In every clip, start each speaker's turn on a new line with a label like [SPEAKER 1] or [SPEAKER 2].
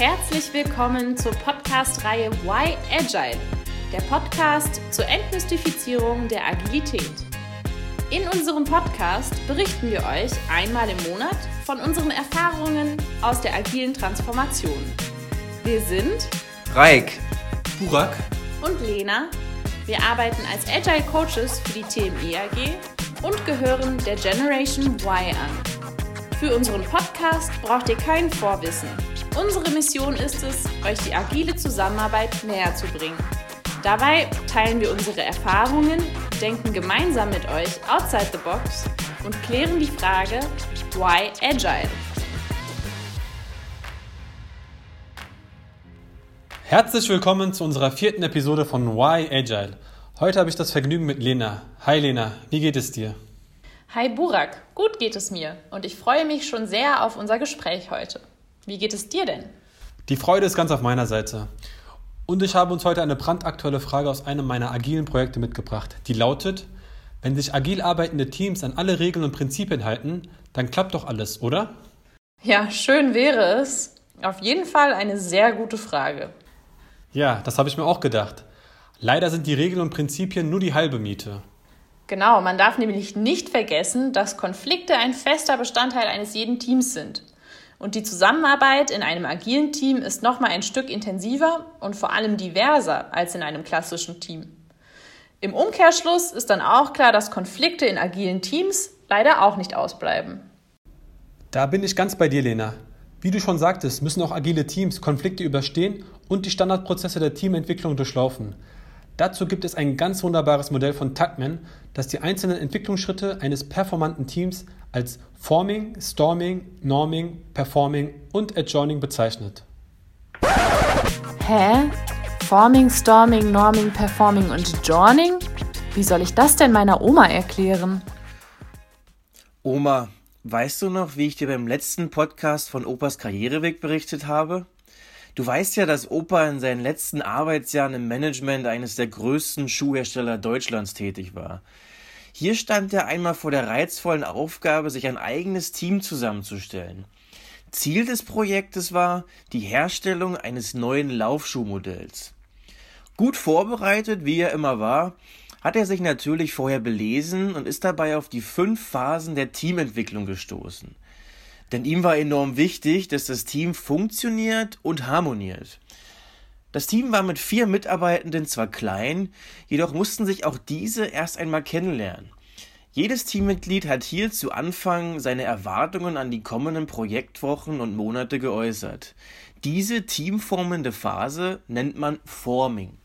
[SPEAKER 1] Herzlich willkommen zur Podcast-Reihe Why Agile, der Podcast zur Entmystifizierung der Agilität. In unserem Podcast berichten wir euch einmal im Monat von unseren Erfahrungen aus der agilen Transformation. Wir sind
[SPEAKER 2] Raik, Burak
[SPEAKER 1] und Lena. Wir arbeiten als Agile Coaches für die TME AG und gehören der Generation Y an. Für unseren Podcast braucht ihr kein Vorwissen. Unsere Mission ist es, euch die agile Zusammenarbeit näher zu bringen. Dabei teilen wir unsere Erfahrungen, denken gemeinsam mit euch outside the box und klären die Frage, why agile?
[SPEAKER 2] Herzlich willkommen zu unserer vierten Episode von Why Agile. Heute habe ich das Vergnügen mit Lena. Hi Lena, wie geht es dir?
[SPEAKER 1] Hi Burak, gut geht es mir und ich freue mich schon sehr auf unser Gespräch heute. Wie geht es dir denn?
[SPEAKER 2] Die Freude ist ganz auf meiner Seite. Und ich habe uns heute eine brandaktuelle Frage aus einem meiner agilen Projekte mitgebracht, die lautet, wenn sich agil arbeitende Teams an alle Regeln und Prinzipien halten, dann klappt doch alles, oder?
[SPEAKER 1] Ja, schön wäre es. Auf jeden Fall eine sehr gute Frage.
[SPEAKER 2] Ja, das habe ich mir auch gedacht. Leider sind die Regeln und Prinzipien nur die halbe Miete.
[SPEAKER 1] Genau, man darf nämlich nicht vergessen, dass Konflikte ein fester Bestandteil eines jeden Teams sind. Und die Zusammenarbeit in einem agilen Team ist nochmal ein Stück intensiver und vor allem diverser als in einem klassischen Team. Im Umkehrschluss ist dann auch klar, dass Konflikte in agilen Teams leider auch nicht ausbleiben.
[SPEAKER 2] Da bin ich ganz bei dir, Lena. Wie du schon sagtest, müssen auch agile Teams Konflikte überstehen und die Standardprozesse der Teamentwicklung durchlaufen. Dazu gibt es ein ganz wunderbares Modell von Tuckman, das die einzelnen Entwicklungsschritte eines performanten Teams als Forming, Storming, Norming, Performing und Adjoining bezeichnet.
[SPEAKER 1] Hä? Forming, Storming, Norming, Performing und Adjoining? Wie soll ich das denn meiner Oma erklären?
[SPEAKER 3] Oma, weißt du noch, wie ich dir beim letzten Podcast von Opas Karriereweg berichtet habe? Du weißt ja, dass Opa in seinen letzten Arbeitsjahren im Management eines der größten Schuhhersteller Deutschlands tätig war. Hier stand er einmal vor der reizvollen Aufgabe, sich ein eigenes Team zusammenzustellen. Ziel des Projektes war die Herstellung eines neuen Laufschuhmodells. Gut vorbereitet, wie er immer war, hat er sich natürlich vorher belesen und ist dabei auf die fünf Phasen der Teamentwicklung gestoßen. Denn ihm war enorm wichtig, dass das Team funktioniert und harmoniert. Das Team war mit vier Mitarbeitenden zwar klein, jedoch mussten sich auch diese erst einmal kennenlernen. Jedes Teammitglied hat hier zu Anfang seine Erwartungen an die kommenden Projektwochen und Monate geäußert. Diese teamformende Phase nennt man Forming.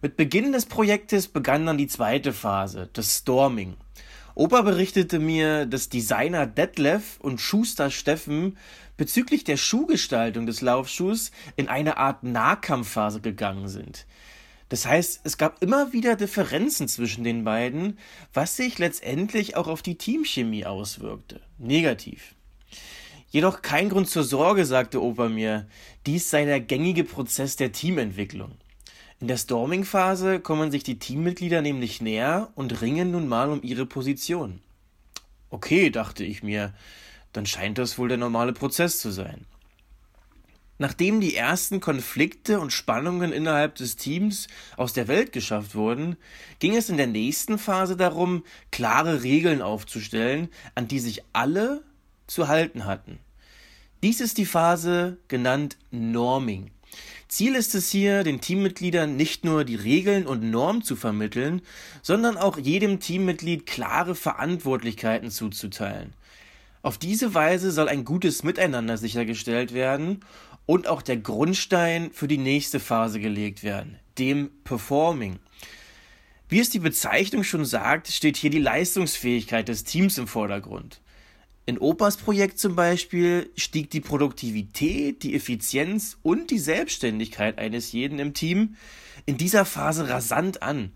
[SPEAKER 3] Mit Beginn des Projektes begann dann die zweite Phase, das Storming. Opa berichtete mir, dass Designer Detlef und Schuster Steffen bezüglich der Schuhgestaltung des Laufschuhs in eine Art Nahkampfphase gegangen sind. Das heißt, es gab immer wieder Differenzen zwischen den beiden, was sich letztendlich auch auf die Teamchemie auswirkte. Negativ. Jedoch kein Grund zur Sorge, sagte Opa mir, dies sei der gängige Prozess der Teamentwicklung. In der Storming-Phase kommen sich die Teammitglieder nämlich näher und ringen nun mal um ihre Position. Okay, dachte ich mir, dann scheint das wohl der normale Prozess zu sein. Nachdem die ersten Konflikte und Spannungen innerhalb des Teams aus der Welt geschafft wurden, ging es in der nächsten Phase darum, klare Regeln aufzustellen, an die sich alle zu halten hatten. Dies ist die Phase genannt Norming. Ziel ist es hier, den Teammitgliedern nicht nur die Regeln und Normen zu vermitteln, sondern auch jedem Teammitglied klare Verantwortlichkeiten zuzuteilen. Auf diese Weise soll ein gutes Miteinander sichergestellt werden und auch der Grundstein für die nächste Phase gelegt werden, dem Performing. Wie es die Bezeichnung schon sagt, steht hier die Leistungsfähigkeit des Teams im Vordergrund. In Opas Projekt zum Beispiel stieg die Produktivität, die Effizienz und die Selbstständigkeit eines jeden im Team in dieser Phase rasant an.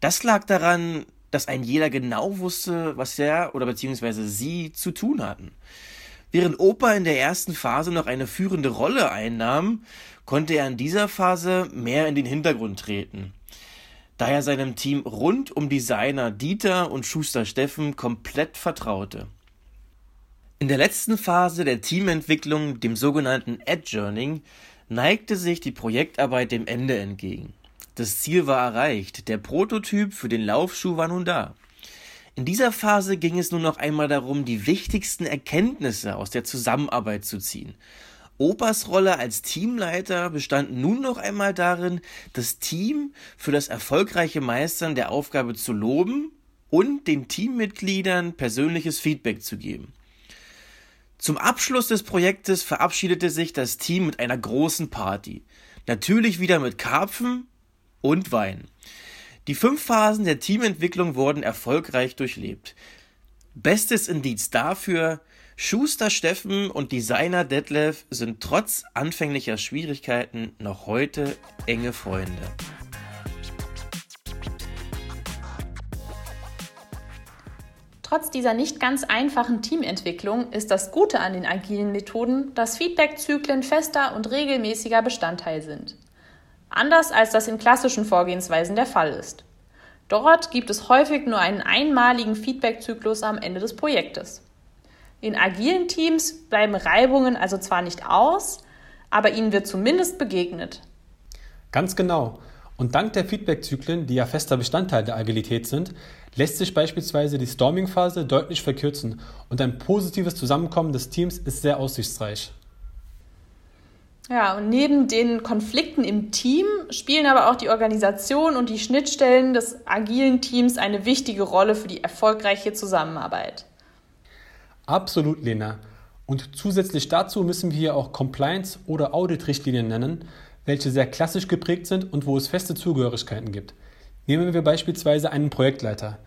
[SPEAKER 3] Das lag daran, dass ein jeder genau wusste, was er oder beziehungsweise sie zu tun hatten. Während Opa in der ersten Phase noch eine führende Rolle einnahm, konnte er in dieser Phase mehr in den Hintergrund treten. Da er seinem Team rund um Designer Dieter und Schuster Steffen komplett vertraute. In der letzten Phase der Teamentwicklung, dem sogenannten Ad-Journing, neigte sich die Projektarbeit dem Ende entgegen. Das Ziel war erreicht, der Prototyp für den Laufschuh war nun da. In dieser Phase ging es nun noch einmal darum, die wichtigsten Erkenntnisse aus der Zusammenarbeit zu ziehen. Opas Rolle als Teamleiter bestand nun noch einmal darin, das Team für das erfolgreiche Meistern der Aufgabe zu loben und den Teammitgliedern persönliches Feedback zu geben. Zum Abschluss des Projektes verabschiedete sich das Team mit einer großen Party. Natürlich wieder mit Karpfen und Wein. Die fünf Phasen der Teamentwicklung wurden erfolgreich durchlebt. Bestes Indiz dafür, Schuster Steffen und Designer Detlef sind trotz anfänglicher Schwierigkeiten noch heute enge Freunde.
[SPEAKER 1] Trotz dieser nicht ganz einfachen Teamentwicklung ist das Gute an den agilen Methoden, dass Feedbackzyklen fester und regelmäßiger Bestandteil sind anders als das in klassischen Vorgehensweisen der Fall ist. Dort gibt es häufig nur einen einmaligen Feedback-Zyklus am Ende des Projektes. In agilen Teams bleiben Reibungen also zwar nicht aus, aber ihnen wird zumindest begegnet.
[SPEAKER 2] Ganz genau. Und dank der Feedback-Zyklen, die ja fester Bestandteil der Agilität sind, lässt sich beispielsweise die Storming-Phase deutlich verkürzen und ein positives Zusammenkommen des Teams ist sehr aussichtsreich.
[SPEAKER 1] Ja, und neben den Konflikten im Team spielen aber auch die Organisation und die Schnittstellen des agilen Teams eine wichtige Rolle für die erfolgreiche Zusammenarbeit.
[SPEAKER 2] Absolut, Lena. Und zusätzlich dazu müssen wir hier auch Compliance- oder Audit-Richtlinien nennen, welche sehr klassisch geprägt sind und wo es feste Zugehörigkeiten gibt. Nehmen wir beispielsweise einen Projektleiter.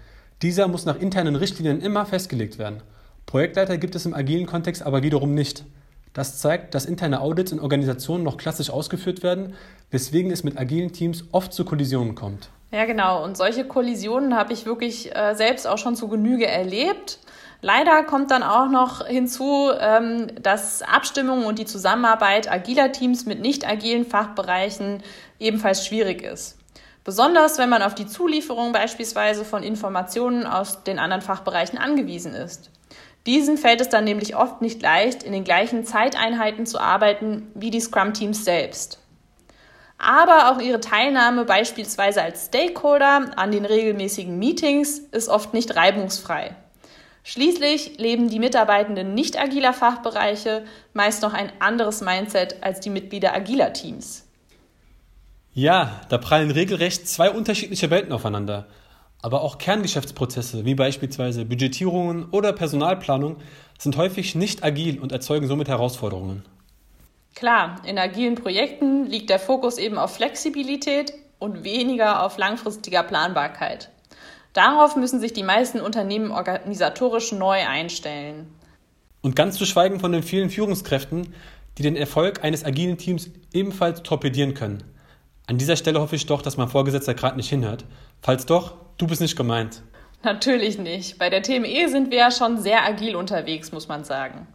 [SPEAKER 2] Dieser muss nach internen Richtlinien immer festgelegt werden. Projektleiter gibt es im agilen Kontext aber wiederum nicht. Das zeigt, dass interne Audits in Organisationen noch klassisch ausgeführt werden, weswegen es mit agilen Teams oft zu Kollisionen kommt.
[SPEAKER 1] Ja, genau. Und solche Kollisionen habe ich wirklich äh, selbst auch schon zu Genüge erlebt. Leider kommt dann auch noch hinzu, ähm, dass Abstimmung und die Zusammenarbeit agiler Teams mit nicht agilen Fachbereichen ebenfalls schwierig ist. Besonders wenn man auf die Zulieferung beispielsweise von Informationen aus den anderen Fachbereichen angewiesen ist. Diesen fällt es dann nämlich oft nicht leicht, in den gleichen Zeiteinheiten zu arbeiten wie die Scrum-Teams selbst. Aber auch ihre Teilnahme beispielsweise als Stakeholder an den regelmäßigen Meetings ist oft nicht reibungsfrei. Schließlich leben die Mitarbeitenden nicht agiler Fachbereiche meist noch ein anderes Mindset als die Mitglieder agiler Teams.
[SPEAKER 2] Ja, da prallen regelrecht zwei unterschiedliche Welten aufeinander. Aber auch Kerngeschäftsprozesse wie beispielsweise Budgetierungen oder Personalplanung sind häufig nicht agil und erzeugen somit Herausforderungen.
[SPEAKER 1] Klar, in agilen Projekten liegt der Fokus eben auf Flexibilität und weniger auf langfristiger Planbarkeit. Darauf müssen sich die meisten Unternehmen organisatorisch neu einstellen.
[SPEAKER 2] Und ganz zu schweigen von den vielen Führungskräften, die den Erfolg eines agilen Teams ebenfalls torpedieren können. An dieser Stelle hoffe ich doch, dass mein Vorgesetzter gerade nicht hinhört. Falls doch, du bist nicht gemeint.
[SPEAKER 1] Natürlich nicht. Bei der TME sind wir ja schon sehr agil unterwegs, muss man sagen.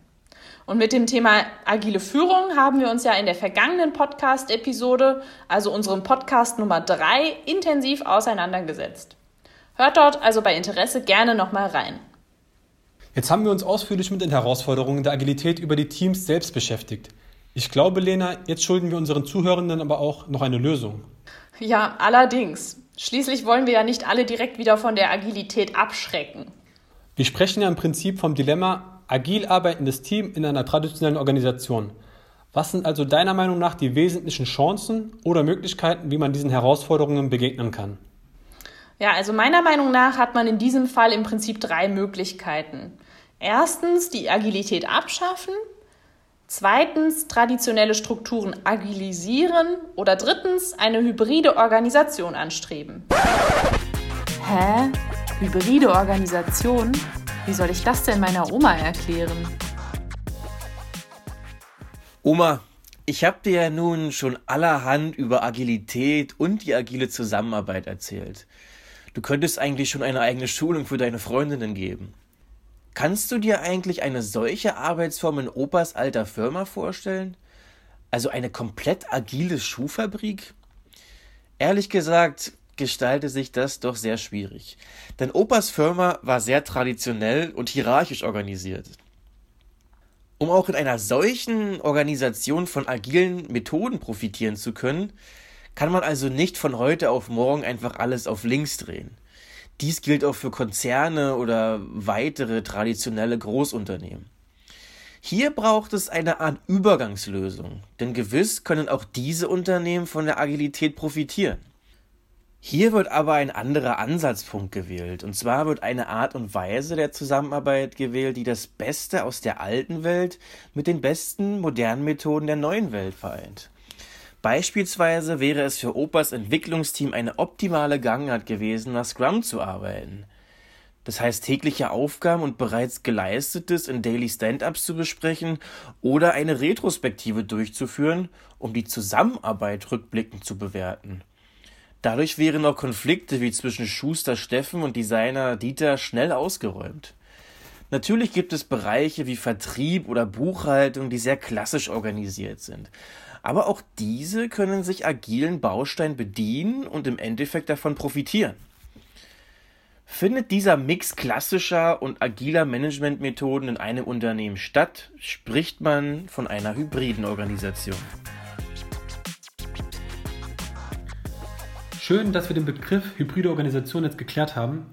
[SPEAKER 1] Und mit dem Thema agile Führung haben wir uns ja in der vergangenen Podcast-Episode, also unserem Podcast Nummer drei, intensiv auseinandergesetzt. Hört dort also bei Interesse gerne nochmal rein.
[SPEAKER 2] Jetzt haben wir uns ausführlich mit den Herausforderungen der Agilität über die Teams selbst beschäftigt. Ich glaube, Lena, jetzt schulden wir unseren Zuhörenden aber auch noch eine Lösung.
[SPEAKER 1] Ja, allerdings. Schließlich wollen wir ja nicht alle direkt wieder von der Agilität abschrecken.
[SPEAKER 2] Wir sprechen ja im Prinzip vom Dilemma agil arbeitendes Team in einer traditionellen Organisation. Was sind also deiner Meinung nach die wesentlichen Chancen oder Möglichkeiten, wie man diesen Herausforderungen begegnen kann?
[SPEAKER 1] Ja, also meiner Meinung nach hat man in diesem Fall im Prinzip drei Möglichkeiten. Erstens die Agilität abschaffen, Zweitens traditionelle Strukturen agilisieren oder drittens eine hybride Organisation anstreben. Hä? Hybride Organisation? Wie soll ich das denn meiner Oma erklären?
[SPEAKER 3] Oma, ich habe dir ja nun schon allerhand über Agilität und die agile Zusammenarbeit erzählt. Du könntest eigentlich schon eine eigene Schulung für deine Freundinnen geben. Kannst du dir eigentlich eine solche Arbeitsform in Opas alter Firma vorstellen? Also eine komplett agile Schuhfabrik? Ehrlich gesagt, gestaltet sich das doch sehr schwierig. Denn Opas Firma war sehr traditionell und hierarchisch organisiert. Um auch in einer solchen Organisation von agilen Methoden profitieren zu können, kann man also nicht von heute auf morgen einfach alles auf links drehen. Dies gilt auch für Konzerne oder weitere traditionelle Großunternehmen. Hier braucht es eine Art Übergangslösung, denn gewiss können auch diese Unternehmen von der Agilität profitieren. Hier wird aber ein anderer Ansatzpunkt gewählt, und zwar wird eine Art und Weise der Zusammenarbeit gewählt, die das Beste aus der alten Welt mit den besten modernen Methoden der neuen Welt vereint. Beispielsweise wäre es für Opas Entwicklungsteam eine optimale Gangart gewesen, nach Scrum zu arbeiten. Das heißt, tägliche Aufgaben und bereits Geleistetes in Daily Stand-ups zu besprechen oder eine Retrospektive durchzuführen, um die Zusammenarbeit rückblickend zu bewerten. Dadurch wären auch Konflikte wie zwischen Schuster Steffen und Designer Dieter schnell ausgeräumt. Natürlich gibt es Bereiche wie Vertrieb oder Buchhaltung, die sehr klassisch organisiert sind. Aber auch diese können sich agilen Baustein bedienen und im Endeffekt davon profitieren. Findet dieser Mix klassischer und agiler Managementmethoden in einem Unternehmen statt, spricht man von einer hybriden Organisation.
[SPEAKER 2] Schön, dass wir den Begriff hybride Organisation jetzt geklärt haben.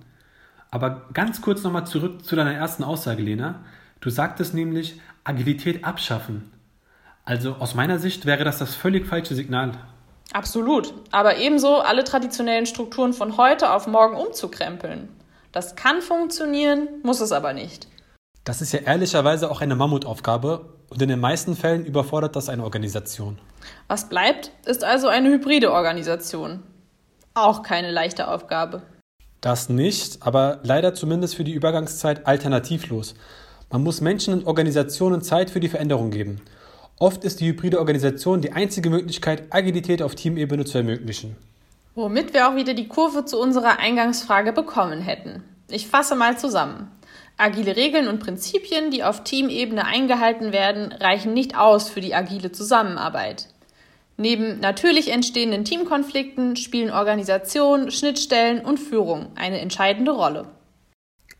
[SPEAKER 2] Aber ganz kurz nochmal zurück zu deiner ersten Aussage, Lena. Du sagtest nämlich Agilität abschaffen. Also aus meiner Sicht wäre das das völlig falsche Signal.
[SPEAKER 1] Absolut. Aber ebenso alle traditionellen Strukturen von heute auf morgen umzukrempeln. Das kann funktionieren, muss es aber nicht.
[SPEAKER 2] Das ist ja ehrlicherweise auch eine Mammutaufgabe und in den meisten Fällen überfordert das eine Organisation.
[SPEAKER 1] Was bleibt, ist also eine hybride Organisation. Auch keine leichte Aufgabe.
[SPEAKER 2] Das nicht, aber leider zumindest für die Übergangszeit alternativlos. Man muss Menschen und Organisationen Zeit für die Veränderung geben. Oft ist die hybride Organisation die einzige Möglichkeit, Agilität auf Teamebene zu ermöglichen.
[SPEAKER 1] Womit wir auch wieder die Kurve zu unserer Eingangsfrage bekommen hätten. Ich fasse mal zusammen. Agile Regeln und Prinzipien, die auf Teamebene eingehalten werden, reichen nicht aus für die agile Zusammenarbeit. Neben natürlich entstehenden Teamkonflikten spielen Organisation, Schnittstellen und Führung eine entscheidende Rolle.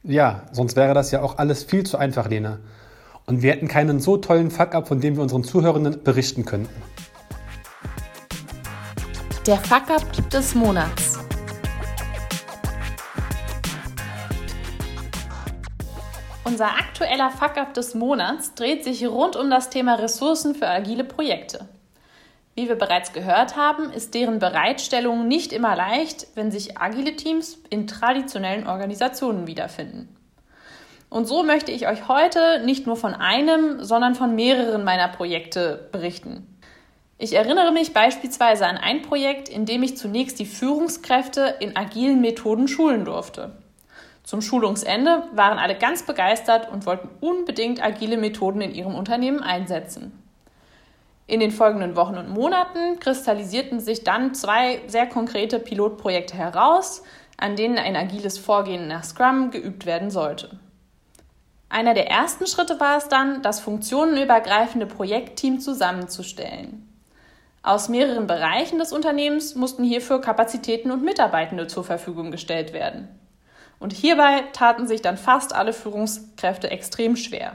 [SPEAKER 2] Ja, sonst wäre das ja auch alles viel zu einfach, Lena und wir hätten keinen so tollen Fuck-up, von dem wir unseren Zuhörenden berichten könnten.
[SPEAKER 1] Der Fuck-up des Monats. Unser aktueller Fuck-up des Monats dreht sich rund um das Thema Ressourcen für agile Projekte. Wie wir bereits gehört haben, ist deren Bereitstellung nicht immer leicht, wenn sich agile Teams in traditionellen Organisationen wiederfinden. Und so möchte ich euch heute nicht nur von einem, sondern von mehreren meiner Projekte berichten. Ich erinnere mich beispielsweise an ein Projekt, in dem ich zunächst die Führungskräfte in agilen Methoden schulen durfte. Zum Schulungsende waren alle ganz begeistert und wollten unbedingt agile Methoden in ihrem Unternehmen einsetzen. In den folgenden Wochen und Monaten kristallisierten sich dann zwei sehr konkrete Pilotprojekte heraus, an denen ein agiles Vorgehen nach Scrum geübt werden sollte. Einer der ersten Schritte war es dann, das funktionenübergreifende Projektteam zusammenzustellen. Aus mehreren Bereichen des Unternehmens mussten hierfür Kapazitäten und Mitarbeitende zur Verfügung gestellt werden. Und hierbei taten sich dann fast alle Führungskräfte extrem schwer.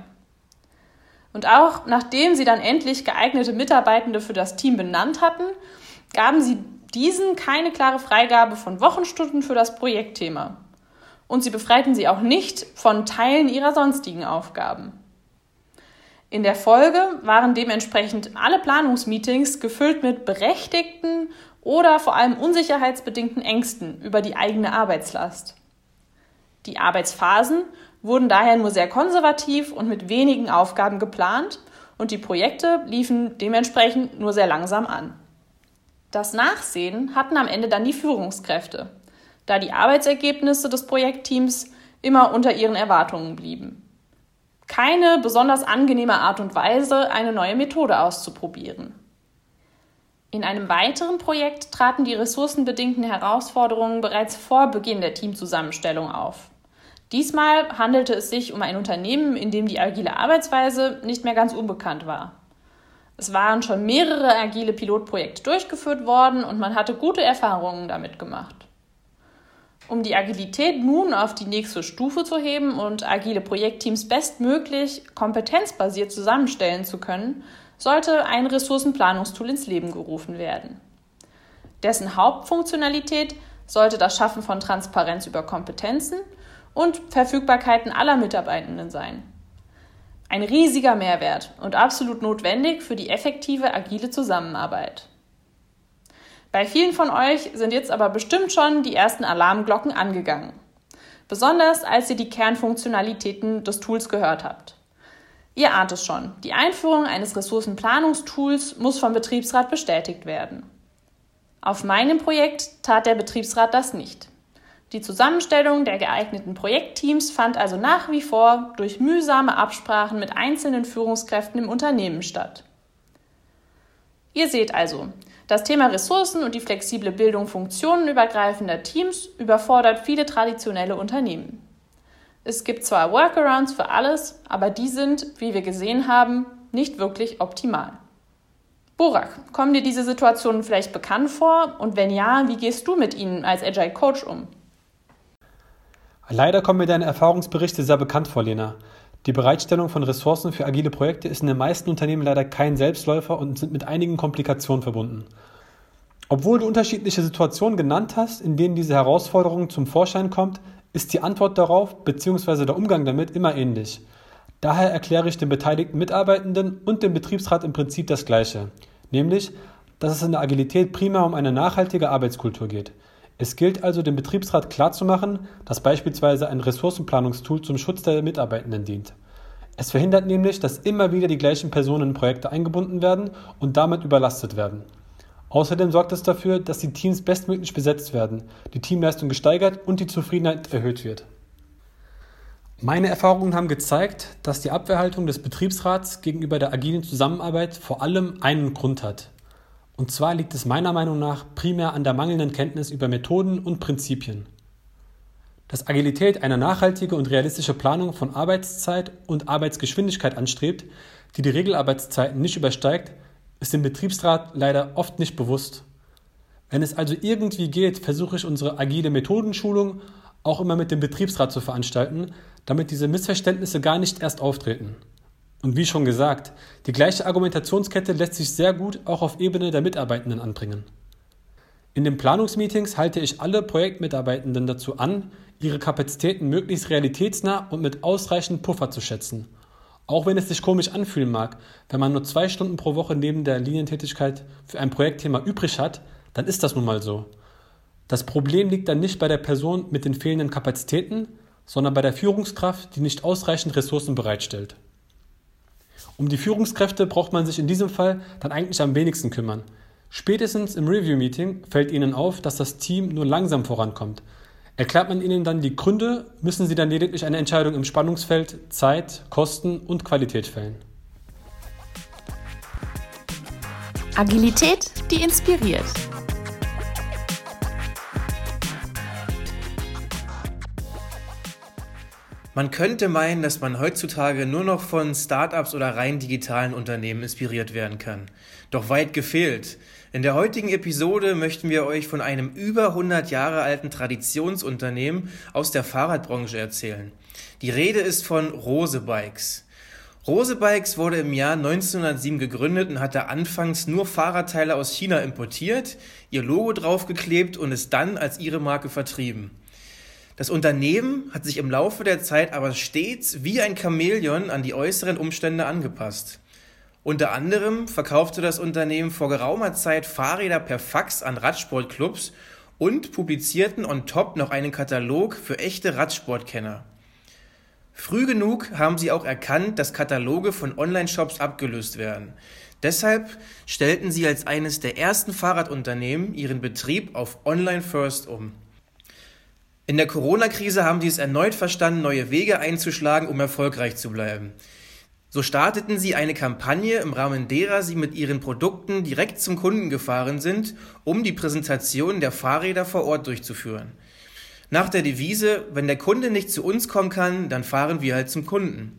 [SPEAKER 1] Und auch nachdem sie dann endlich geeignete Mitarbeitende für das Team benannt hatten, gaben sie diesen keine klare Freigabe von Wochenstunden für das Projektthema und sie befreiten sie auch nicht von Teilen ihrer sonstigen Aufgaben. In der Folge waren dementsprechend alle Planungsmeetings gefüllt mit berechtigten oder vor allem unsicherheitsbedingten Ängsten über die eigene Arbeitslast. Die Arbeitsphasen wurden daher nur sehr konservativ und mit wenigen Aufgaben geplant und die Projekte liefen dementsprechend nur sehr langsam an. Das Nachsehen hatten am Ende dann die Führungskräfte, da die Arbeitsergebnisse des Projektteams immer unter ihren Erwartungen blieben. Keine besonders angenehme Art und Weise, eine neue Methode auszuprobieren. In einem weiteren Projekt traten die ressourcenbedingten Herausforderungen bereits vor Beginn der Teamzusammenstellung auf. Diesmal handelte es sich um ein Unternehmen, in dem die agile Arbeitsweise nicht mehr ganz unbekannt war. Es waren schon mehrere agile Pilotprojekte durchgeführt worden und man hatte gute Erfahrungen damit gemacht. Um die Agilität nun auf die nächste Stufe zu heben und agile Projektteams bestmöglich kompetenzbasiert zusammenstellen zu können, sollte ein Ressourcenplanungstool ins Leben gerufen werden. Dessen Hauptfunktionalität sollte das Schaffen von Transparenz über Kompetenzen und Verfügbarkeiten aller Mitarbeitenden sein. Ein riesiger Mehrwert und absolut notwendig für die effektive agile Zusammenarbeit. Bei vielen von euch sind jetzt aber bestimmt schon die ersten Alarmglocken angegangen. Besonders als ihr die Kernfunktionalitäten des Tools gehört habt. Ihr ahnt es schon, die Einführung eines Ressourcenplanungstools muss vom Betriebsrat bestätigt werden. Auf meinem Projekt tat der Betriebsrat das nicht. Die Zusammenstellung der geeigneten Projektteams fand also nach wie vor durch mühsame Absprachen mit einzelnen Führungskräften im Unternehmen statt. Ihr seht also, das Thema Ressourcen und die flexible Bildung funktionenübergreifender Teams überfordert viele traditionelle Unternehmen. Es gibt zwar Workarounds für alles, aber die sind, wie wir gesehen haben, nicht wirklich optimal. Borak, kommen dir diese Situationen vielleicht bekannt vor? Und wenn ja, wie gehst du mit ihnen als Agile Coach um?
[SPEAKER 2] Leider kommen mir deine Erfahrungsberichte sehr bekannt vor, Lena. Die Bereitstellung von Ressourcen für agile Projekte ist in den meisten Unternehmen leider kein Selbstläufer und sind mit einigen Komplikationen verbunden. Obwohl du unterschiedliche Situationen genannt hast, in denen diese Herausforderung zum Vorschein kommt, ist die Antwort darauf bzw. der Umgang damit immer ähnlich. Daher erkläre ich den beteiligten Mitarbeitenden und dem Betriebsrat im Prinzip das Gleiche, nämlich, dass es in der Agilität primär um eine nachhaltige Arbeitskultur geht. Es gilt also, dem Betriebsrat klarzumachen, dass beispielsweise ein Ressourcenplanungstool zum Schutz der Mitarbeitenden dient. Es verhindert nämlich, dass immer wieder die gleichen Personen in Projekte eingebunden werden und damit überlastet werden. Außerdem sorgt es dafür, dass die Teams bestmöglich besetzt werden, die Teamleistung gesteigert und die Zufriedenheit erhöht wird. Meine Erfahrungen haben gezeigt, dass die Abwehrhaltung des Betriebsrats gegenüber der agilen Zusammenarbeit vor allem einen Grund hat. Und zwar liegt es meiner Meinung nach primär an der mangelnden Kenntnis über Methoden und Prinzipien. Dass Agilität eine nachhaltige und realistische Planung von Arbeitszeit und Arbeitsgeschwindigkeit anstrebt, die die Regelarbeitszeiten nicht übersteigt, ist dem Betriebsrat leider oft nicht bewusst. Wenn es also irgendwie geht, versuche ich unsere agile Methodenschulung auch immer mit dem Betriebsrat zu veranstalten, damit diese Missverständnisse gar nicht erst auftreten. Und wie schon gesagt, die gleiche Argumentationskette lässt sich sehr gut auch auf Ebene der Mitarbeitenden anbringen. In den Planungsmeetings halte ich alle Projektmitarbeitenden dazu an, ihre Kapazitäten möglichst realitätsnah und mit ausreichend Puffer zu schätzen. Auch wenn es sich komisch anfühlen mag, wenn man nur zwei Stunden pro Woche neben der Linientätigkeit für ein Projektthema übrig hat, dann ist das nun mal so. Das Problem liegt dann nicht bei der Person mit den fehlenden Kapazitäten, sondern bei der Führungskraft, die nicht ausreichend Ressourcen bereitstellt. Um die Führungskräfte braucht man sich in diesem Fall dann eigentlich am wenigsten kümmern. Spätestens im Review-Meeting fällt Ihnen auf, dass das Team nur langsam vorankommt. Erklärt man Ihnen dann die Gründe, müssen Sie dann lediglich eine Entscheidung im Spannungsfeld Zeit, Kosten und Qualität fällen.
[SPEAKER 1] Agilität, die inspiriert.
[SPEAKER 3] Man könnte meinen, dass man heutzutage nur noch von Startups oder rein digitalen Unternehmen inspiriert werden kann. Doch weit gefehlt. In der heutigen Episode möchten wir euch von einem über 100 Jahre alten Traditionsunternehmen aus der Fahrradbranche erzählen. Die Rede ist von Rose Bikes. Rose Bikes wurde im Jahr 1907 gegründet und hatte anfangs nur Fahrradteile aus China importiert, ihr Logo draufgeklebt und es dann als ihre Marke vertrieben. Das Unternehmen hat sich im Laufe der Zeit aber stets wie ein Chamäleon an die äußeren Umstände angepasst. Unter anderem verkaufte das Unternehmen vor geraumer Zeit Fahrräder per Fax an Radsportclubs und publizierten on top noch einen Katalog für echte Radsportkenner. Früh genug haben sie auch erkannt, dass Kataloge von Online-Shops abgelöst werden. Deshalb stellten sie als eines der ersten Fahrradunternehmen ihren Betrieb auf Online First um. In der Corona-Krise haben sie es erneut verstanden, neue Wege einzuschlagen, um erfolgreich zu bleiben. So starteten sie eine Kampagne, im Rahmen derer sie mit ihren Produkten direkt zum Kunden gefahren sind, um die Präsentation der Fahrräder vor Ort durchzuführen. Nach der Devise, wenn der Kunde nicht zu uns kommen kann, dann fahren wir halt zum Kunden.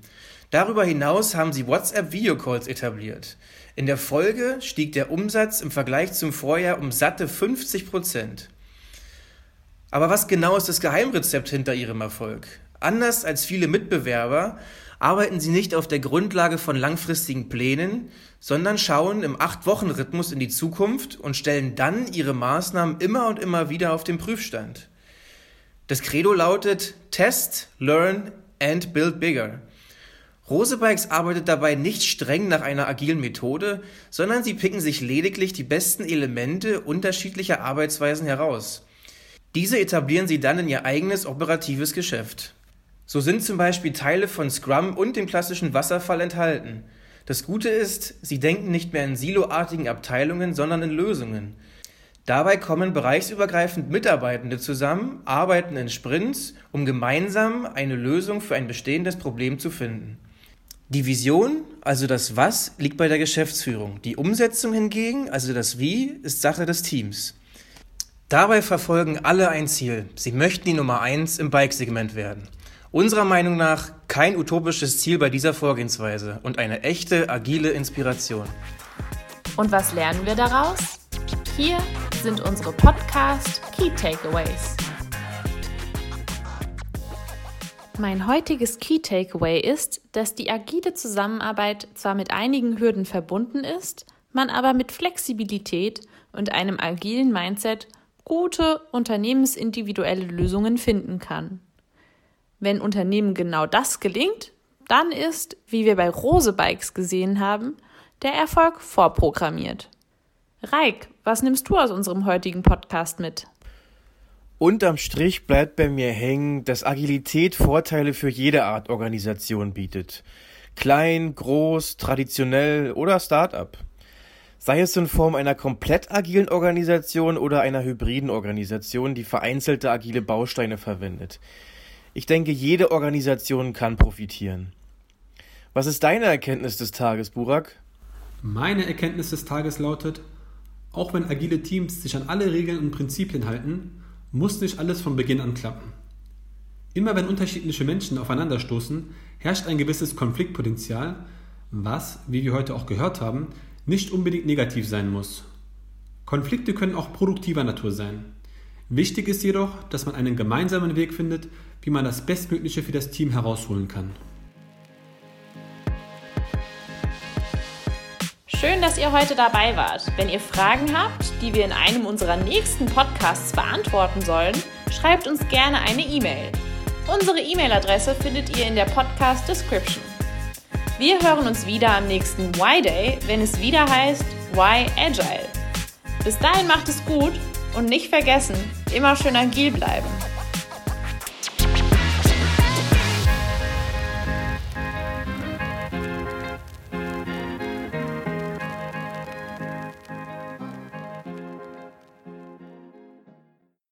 [SPEAKER 3] Darüber hinaus haben sie WhatsApp-Videocalls etabliert. In der Folge stieg der Umsatz im Vergleich zum Vorjahr um satte 50 Prozent. Aber was genau ist das Geheimrezept hinter ihrem Erfolg? Anders als viele Mitbewerber arbeiten sie nicht auf der Grundlage von langfristigen Plänen, sondern schauen im Acht-Wochen-Rhythmus in die Zukunft und stellen dann ihre Maßnahmen immer und immer wieder auf den Prüfstand. Das Credo lautet Test, Learn and Build Bigger. Rosebikes arbeitet dabei nicht streng nach einer agilen Methode, sondern sie picken sich lediglich die besten Elemente unterschiedlicher Arbeitsweisen heraus. Diese etablieren sie dann in ihr eigenes operatives Geschäft. So sind zum Beispiel Teile von Scrum und dem klassischen Wasserfall enthalten. Das Gute ist, sie denken nicht mehr in siloartigen Abteilungen, sondern in Lösungen. Dabei kommen bereichsübergreifend Mitarbeitende zusammen, arbeiten in Sprints, um gemeinsam eine Lösung für ein bestehendes Problem zu finden. Die Vision, also das Was, liegt bei der Geschäftsführung. Die Umsetzung hingegen, also das Wie, ist Sache des Teams. Dabei verfolgen alle ein Ziel. Sie möchten die Nummer eins im Bike-Segment werden. Unserer Meinung nach kein utopisches Ziel bei dieser Vorgehensweise und eine echte agile Inspiration.
[SPEAKER 1] Und was lernen wir daraus? Hier sind unsere Podcast Key Takeaways. Mein heutiges Key Takeaway ist, dass die agile Zusammenarbeit zwar mit einigen Hürden verbunden ist, man aber mit Flexibilität und einem agilen Mindset gute unternehmensindividuelle Lösungen finden kann. Wenn Unternehmen genau das gelingt, dann ist, wie wir bei Rose Bikes gesehen haben, der Erfolg vorprogrammiert. Reik, was nimmst du aus unserem heutigen Podcast mit?
[SPEAKER 3] Unterm Strich bleibt bei mir hängen, dass Agilität Vorteile für jede Art Organisation bietet. Klein, groß, traditionell oder Start-up. Sei es in Form einer komplett agilen Organisation oder einer hybriden Organisation, die vereinzelte agile Bausteine verwendet. Ich denke, jede Organisation kann profitieren. Was ist deine Erkenntnis des Tages, Burak?
[SPEAKER 2] Meine Erkenntnis des Tages lautet, auch wenn agile Teams sich an alle Regeln und Prinzipien halten, muss nicht alles von Beginn an klappen. Immer wenn unterschiedliche Menschen aufeinanderstoßen, herrscht ein gewisses Konfliktpotenzial, was, wie wir heute auch gehört haben, nicht unbedingt negativ sein muss. Konflikte können auch produktiver Natur sein. Wichtig ist jedoch, dass man einen gemeinsamen Weg findet, wie man das Bestmögliche für das Team herausholen kann.
[SPEAKER 1] Schön, dass ihr heute dabei wart. Wenn ihr Fragen habt, die wir in einem unserer nächsten Podcasts beantworten sollen, schreibt uns gerne eine E-Mail. Unsere E-Mail-Adresse findet ihr in der Podcast-Description. Wir hören uns wieder am nächsten Y-Day, wenn es wieder heißt Y Agile. Bis dahin macht es gut und nicht vergessen, immer schön agil bleiben.